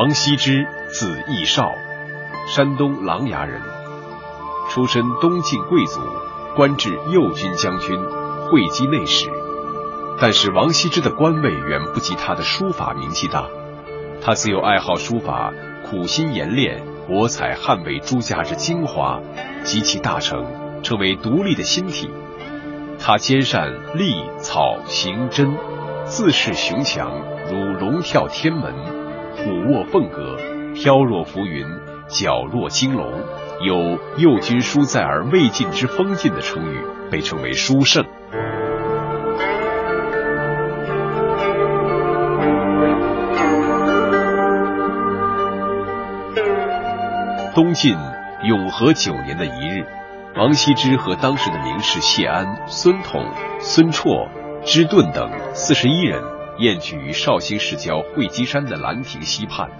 王羲之，字逸少，山东琅琊人，出身东晋贵族，官至右军将军、会稽内史。但是王羲之的官位远不及他的书法名气大。他自幼爱好书法，苦心研练，博采汉魏诸家之精华，集其大成，成为独立的新体。他兼善隶、草、行、真，自恃雄强，如龙跳天门。虎卧凤阁，飘若浮云，矫若惊龙，有“右军书在而未尽之风劲”的成语，被称为书圣。东晋永和九年的一日，王羲之和当时的名士谢安、孙统、孙绰、支顿等四十一人。宴聚于绍兴市郊会稽山的兰亭溪畔，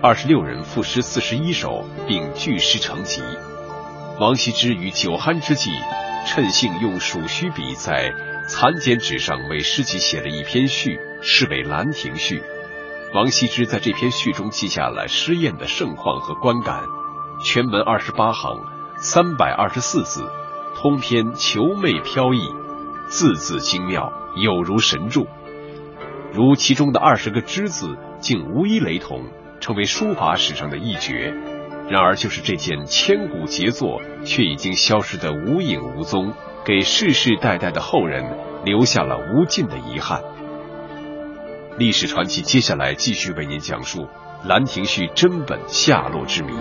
二十六人赋诗四十一首，并聚诗成集。王羲之于酒酣之际，趁兴用鼠须笔在残简纸上为诗集写了一篇序，是为《兰亭序》。王羲之在这篇序中记下了诗宴的盛况和观感，全文二十八行，三百二十四字，通篇遒媚飘逸，字字精妙，有如神助。如其中的二十个之字，竟无一雷同，成为书法史上的一绝。然而，就是这件千古杰作，却已经消失得无影无踪，给世世代代的后人留下了无尽的遗憾。历史传奇接下来继续为您讲述《兰亭序》真本下落之谜。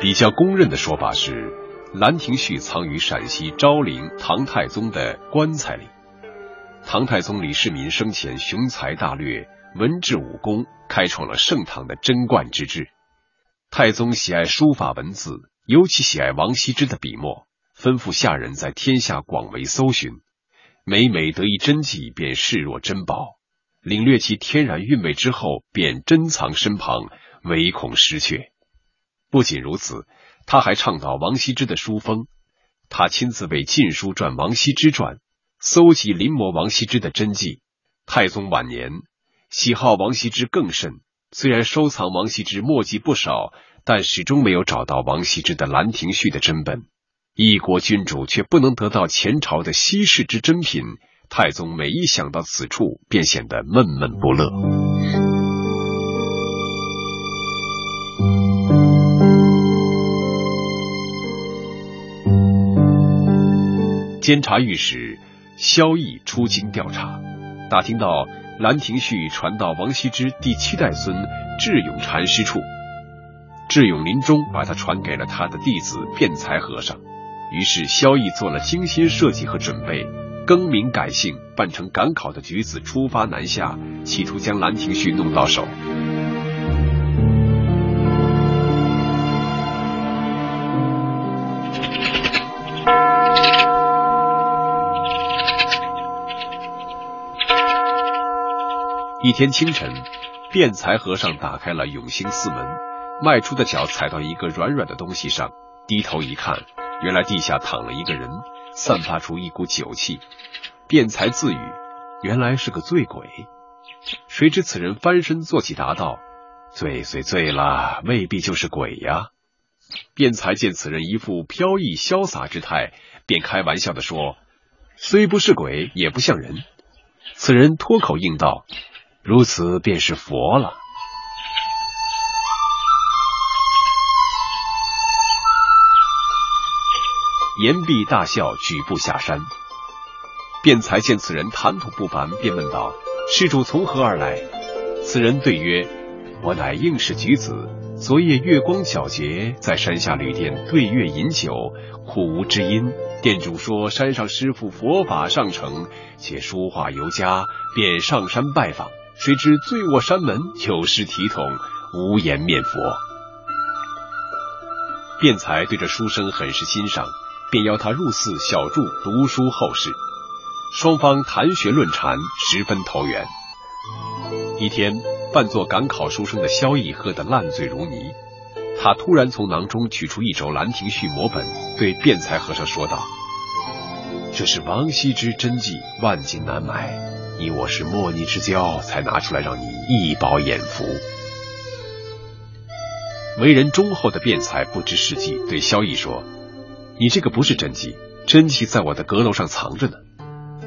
比较公认的说法是。《兰亭序》藏于陕西昭陵唐太宗的棺材里。唐太宗李世民生前雄才大略，文治武功，开创了盛唐的贞观之治。太宗喜爱书法文字，尤其喜爱王羲之的笔墨，吩咐下人在天下广为搜寻，每每得一真迹，便视若珍宝。领略其天然韵味之后，便珍藏身旁，唯恐失却。不仅如此。他还倡导王羲之的书风，他亲自为《晋书》撰《王羲之传》，搜集临摹王羲之的真迹。太宗晚年喜好王羲之更甚，虽然收藏王羲之墨迹不少，但始终没有找到王羲之的《兰亭序》的真本。一国君主却不能得到前朝的稀世之珍品，太宗每一想到此处，便显得闷闷不乐。监察御史萧绎出京调查，打听到《兰亭序》传到王羲之第七代孙智勇禅师处，智勇临终把他传给了他的弟子辩才和尚。于是萧绎做了精心设计和准备，更名改姓，扮成赶考的举子出发南下，企图将《兰亭序》弄到手。一天清晨，辩才和尚打开了永兴寺门，迈出的脚踩到一个软软的东西上，低头一看，原来地下躺了一个人，散发出一股酒气。辩才自语：“原来是个醉鬼。”谁知此人翻身坐起，答道：“醉虽醉了，未必就是鬼呀。”辩才见此人一副飘逸潇洒之态，便开玩笑的说：“虽不是鬼，也不像人。”此人脱口应道。如此便是佛了。言毕大笑，举步下山。辩才见此人谈吐不凡，便问道：“施主从何而来？”此人对曰：“我乃应氏举子，昨夜月光皎洁，在山下旅店对月饮酒，苦无知音。店主说山上师傅佛法上乘，且书画尤佳，便上山拜访。”谁知醉卧山门，有失体统，无颜面佛。辩才对这书生很是欣赏，便邀他入寺小住读书后事。双方谈学论禅，十分投缘。一天，扮作赶考书生的萧逸喝得烂醉如泥，他突然从囊中取出一轴《兰亭序》摹本，对辩才和尚说道：“这是王羲之真迹，万金难买。”你我是莫逆之交，才拿出来让你一饱眼福。为人忠厚的辩才不知事迹，对萧逸说：“你这个不是真迹，真迹在我的阁楼上藏着呢。”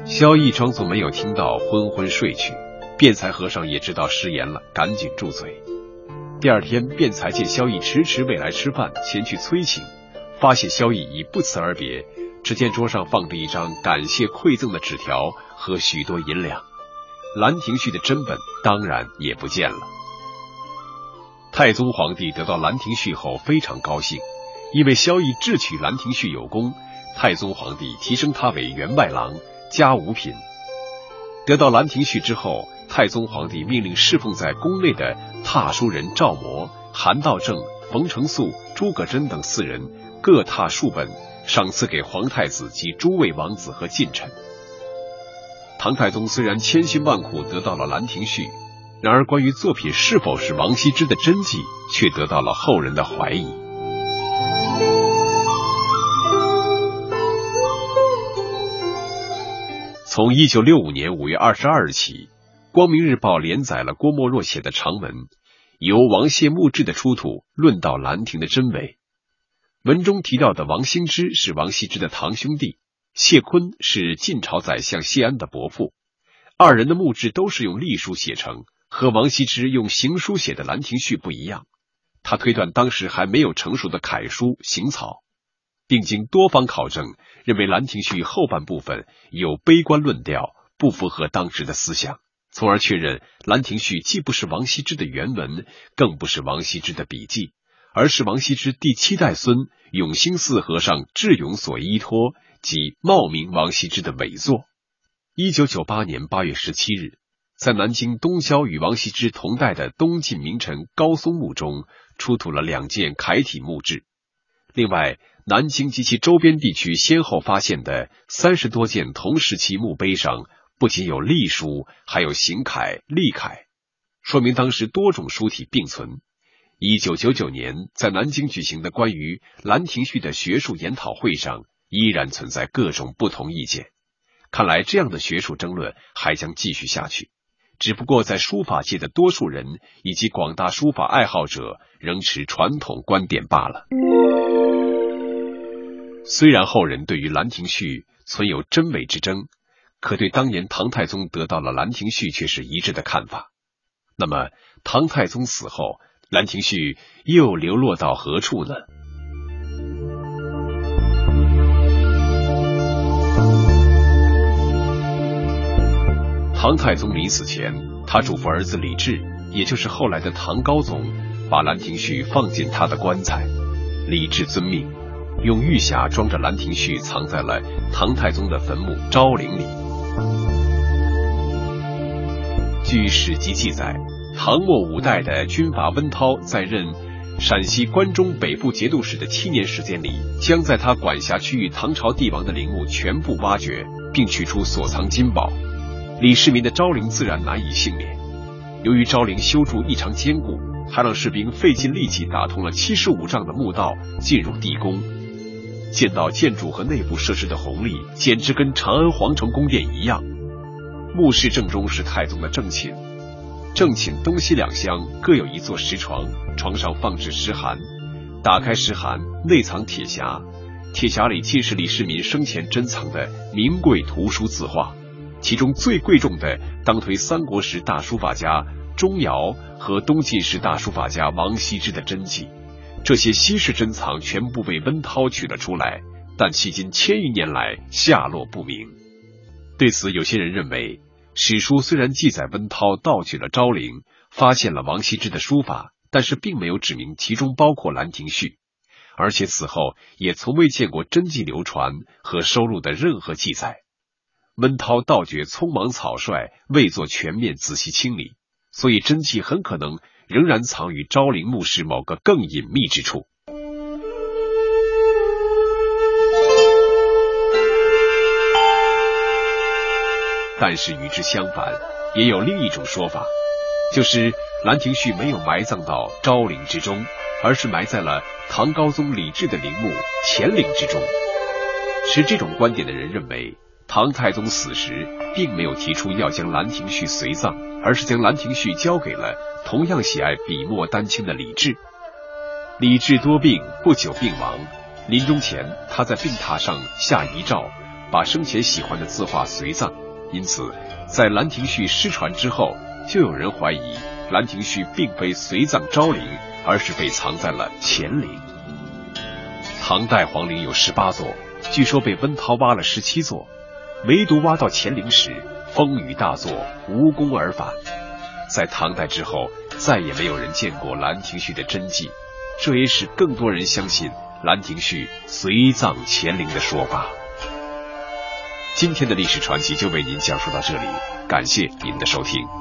萧逸装作没有听到，昏昏睡去。辩才和尚也知道失言了，赶紧住嘴。第二天，辩才见萧逸迟迟未来吃饭，前去催请，发现萧逸已不辞而别。只见桌上放着一张感谢馈赠的纸条和许多银两，兰亭序的真本当然也不见了。太宗皇帝得到兰亭序后非常高兴，因为萧绎智取兰亭序有功，太宗皇帝提升他为员外郎，加五品。得到兰亭序之后，太宗皇帝命令侍奉在宫内的踏书人赵模、韩道正、冯承素、诸葛真等四人各踏数本。赏赐给皇太子及诸位王子和近臣。唐太宗虽然千辛万苦得到了《兰亭序》，然而关于作品是否是王羲之的真迹，却得到了后人的怀疑。从一九六五年五月二十二日起，《光明日报》连载了郭沫若写的长文，由王谢墓志的出土论到《兰亭》的真伪。文中提到的王兴之是王羲之的堂兄弟，谢坤是晋朝宰相谢安的伯父，二人的墓志都是用隶书写成，和王羲之用行书写的《兰亭序》不一样。他推断当时还没有成熟的楷书行草，并经多方考证，认为《兰亭序》后半部分有悲观论调，不符合当时的思想，从而确认《兰亭序》既不是王羲之的原文，更不是王羲之的笔记。而是王羲之第七代孙永兴寺和尚智勇所依托及冒名王羲之的伪作。一九九八年八月十七日，在南京东郊与王羲之同代的东晋名臣高嵩墓中出土了两件楷体墓志。另外，南京及其周边地区先后发现的三十多件同时期墓碑上，不仅有隶书，还有行楷、隶楷，说明当时多种书体并存。一九九九年，在南京举行的关于《兰亭序》的学术研讨会上，依然存在各种不同意见。看来，这样的学术争论还将继续下去。只不过，在书法界的多数人以及广大书法爱好者仍持传统观点罢了。虽然后人对于《兰亭序》存有真伪之争，可对当年唐太宗得到了《兰亭序》却是一致的看法。那么，唐太宗死后？《兰亭序》又流落到何处呢？唐太宗临死前，他嘱咐儿子李治，也就是后来的唐高宗，把《兰亭序》放进他的棺材。李治遵命，用玉匣装着《兰亭序》，藏在了唐太宗的坟墓昭陵里。据史籍记载。唐末五代的军阀温韬在任陕西关中北部节度使的七年时间里，将在他管辖区域唐朝帝王的陵墓全部挖掘，并取出所藏金宝。李世民的昭陵自然难以幸免。由于昭陵修筑异常坚固，他让士兵费尽力气打通了七十五丈的墓道进入地宫。见到建筑和内部设施的宏丽，简直跟长安皇城宫殿一样。墓室正中是太宗的正寝。正寝东西两厢各有一座石床，床上放置石函。打开石函，内藏铁匣，铁匣里尽是李世民生前珍藏的名贵图书字画，其中最贵重的当推三国时大书法家钟繇和东晋时大书法家王羲之的真迹。这些稀世珍藏全部被温韬取了出来，但迄今千余年来下落不明。对此，有些人认为。史书虽然记载温韬盗取了昭陵，发现了王羲之的书法，但是并没有指明其中包括《兰亭序》，而且此后也从未见过真迹流传和收录的任何记载。温韬盗掘匆忙草率，未做全面仔细清理，所以真迹很可能仍然藏于昭陵墓室某个更隐秘之处。但是与之相反，也有另一种说法，就是《兰亭序》没有埋葬到昭陵之中，而是埋在了唐高宗李治的陵墓乾陵之中。持这种观点的人认为，唐太宗死时并没有提出要将兰亭序随葬，而是将兰亭序交给了同样喜爱笔墨丹青的李治。李治多病，不久病亡。临终前，他在病榻上下遗诏，把生前喜欢的字画随葬。因此，在兰亭序失传之后，就有人怀疑兰亭序并非随葬昭陵，而是被藏在了乾陵。唐代皇陵有十八座，据说被温韬挖了十七座，唯独挖到乾陵时，风雨大作，无功而返。在唐代之后，再也没有人见过兰亭序的真迹，这也使更多人相信兰亭序随葬乾陵的说法。今天的历史传奇就为您讲述到这里，感谢您的收听。